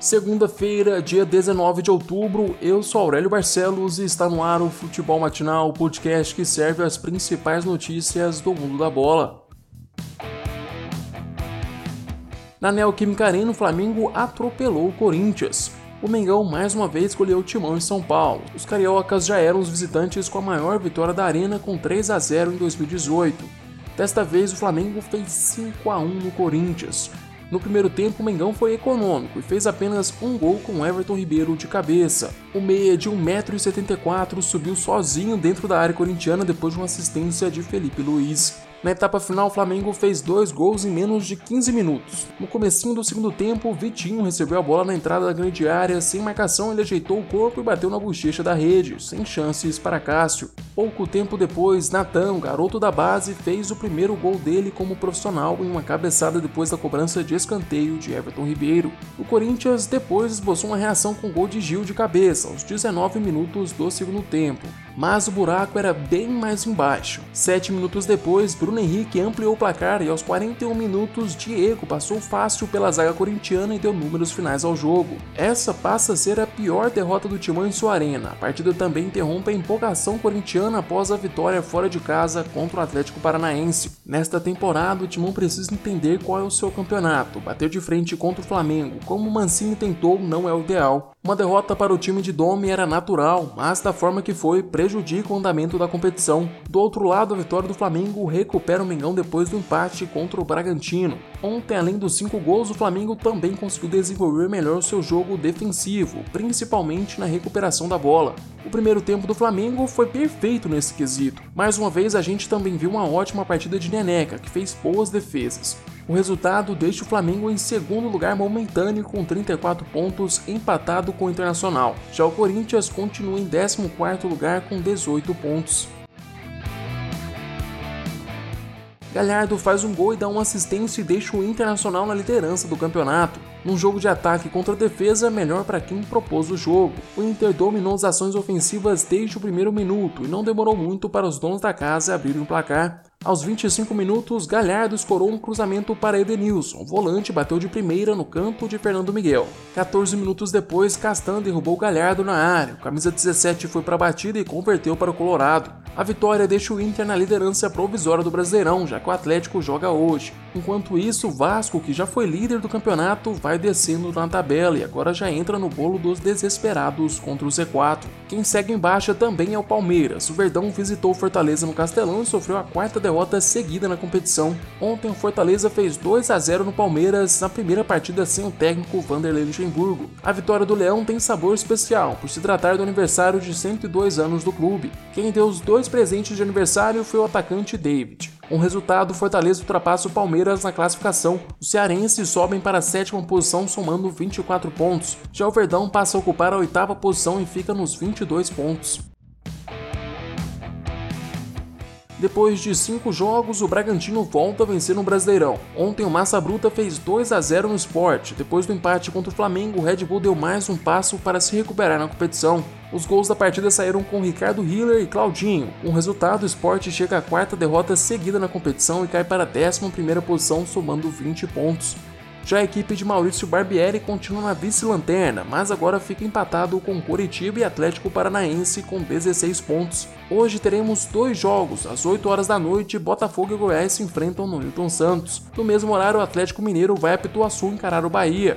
Segunda-feira, dia 19 de outubro, eu sou Aurélio Barcelos e está no ar o Futebol Matinal, o podcast que serve as principais notícias do mundo da bola. Na Neoquímica Arena, o Flamengo atropelou o Corinthians. O Mengão mais uma vez escolheu o timão em São Paulo. Os cariocas já eram os visitantes com a maior vitória da Arena com 3 a 0 em 2018. Desta vez, o Flamengo fez 5 a 1 no Corinthians. No primeiro tempo, o Mengão foi econômico e fez apenas um gol com Everton Ribeiro de cabeça. O meia de 1,74m subiu sozinho dentro da área corintiana depois de uma assistência de Felipe Luiz. Na etapa final, o Flamengo fez dois gols em menos de 15 minutos. No comecinho do segundo tempo, Vitinho recebeu a bola na entrada da grande área, sem marcação ele ajeitou o corpo e bateu na bochecha da rede, sem chances para Cássio. Pouco tempo depois, Natan, garoto da base, fez o primeiro gol dele como profissional em uma cabeçada depois da cobrança de escanteio de Everton Ribeiro. O Corinthians depois esboçou uma reação com gol de Gil de cabeça, aos 19 minutos do segundo tempo. Mas o buraco era bem mais embaixo. Sete minutos depois, Bruno Henrique ampliou o placar e aos 41 minutos Diego passou fácil pela zaga corintiana e deu números finais ao jogo. Essa passa a ser a pior derrota do Timão em sua arena. A partida também interrompe a empolgação corintiana após a vitória fora de casa contra o Atlético Paranaense. Nesta temporada, o Timão precisa entender qual é o seu campeonato. Bater de frente contra o Flamengo, como o Mancini tentou, não é o ideal. Uma derrota para o time de Domi era natural, mas da forma que foi, prejudica o andamento da competição. Do outro lado, a vitória do Flamengo recupera o Mengão depois do empate contra o Bragantino. Ontem, além dos cinco gols, o Flamengo também conseguiu desenvolver melhor seu jogo defensivo, principalmente na recuperação da bola. O primeiro tempo do Flamengo foi perfeito nesse quesito. Mais uma vez, a gente também viu uma ótima partida de Neneca, que fez boas defesas. O resultado deixa o Flamengo em segundo lugar momentâneo com 34 pontos, empatado com o Internacional. Já o Corinthians continua em 14º lugar com 18 pontos. Galhardo faz um gol e dá uma assistência e deixa o Internacional na liderança do campeonato. Num jogo de ataque contra defesa, melhor para quem propôs o jogo. O Inter dominou as ações ofensivas desde o primeiro minuto e não demorou muito para os donos da casa abrirem o placar. Aos 25 minutos, Galhardo escorou um cruzamento para Edenilson. O volante bateu de primeira no campo de Fernando Miguel. 14 minutos depois, Castan derrubou Galhardo na área. O camisa 17 foi para a batida e converteu para o Colorado. A vitória deixa o Inter na liderança provisória do Brasileirão, já que o Atlético joga hoje. Enquanto isso, o Vasco, que já foi líder do campeonato, vai descendo na tabela e agora já entra no bolo dos desesperados contra o Z4. Quem segue em baixa também é o Palmeiras. O Verdão visitou o Fortaleza no Castelão e sofreu a quarta derrota seguida na competição. Ontem o Fortaleza fez 2 a 0 no Palmeiras na primeira partida sem o técnico Vanderlei Luxemburgo. A vitória do Leão tem sabor especial por se tratar do aniversário de 102 anos do clube. Quem deu os dois presentes de aniversário foi o atacante David. Um resultado, Fortaleza ultrapassa o Palmeiras na classificação. Os cearenses sobem para a sétima posição somando 24 pontos. Já o Verdão passa a ocupar a oitava posição e fica nos 22 pontos. Depois de cinco jogos, o Bragantino volta a vencer no Brasileirão. Ontem o Massa Bruta fez 2 a 0 no esporte. Depois do empate contra o Flamengo, o Red Bull deu mais um passo para se recuperar na competição. Os gols da partida saíram com Ricardo Hiller e Claudinho. Com o resultado, o esporte chega à quarta derrota seguida na competição e cai para a 11 primeira posição, somando 20 pontos. Já a equipe de Maurício Barbieri continua na vice-lanterna, mas agora fica empatado com Curitiba e Atlético Paranaense com 16 pontos. Hoje teremos dois jogos, às 8 horas da noite, Botafogo e Goiás se enfrentam no Newton Santos. No mesmo horário, o Atlético Mineiro vai a Pituaçu encarar o Bahia.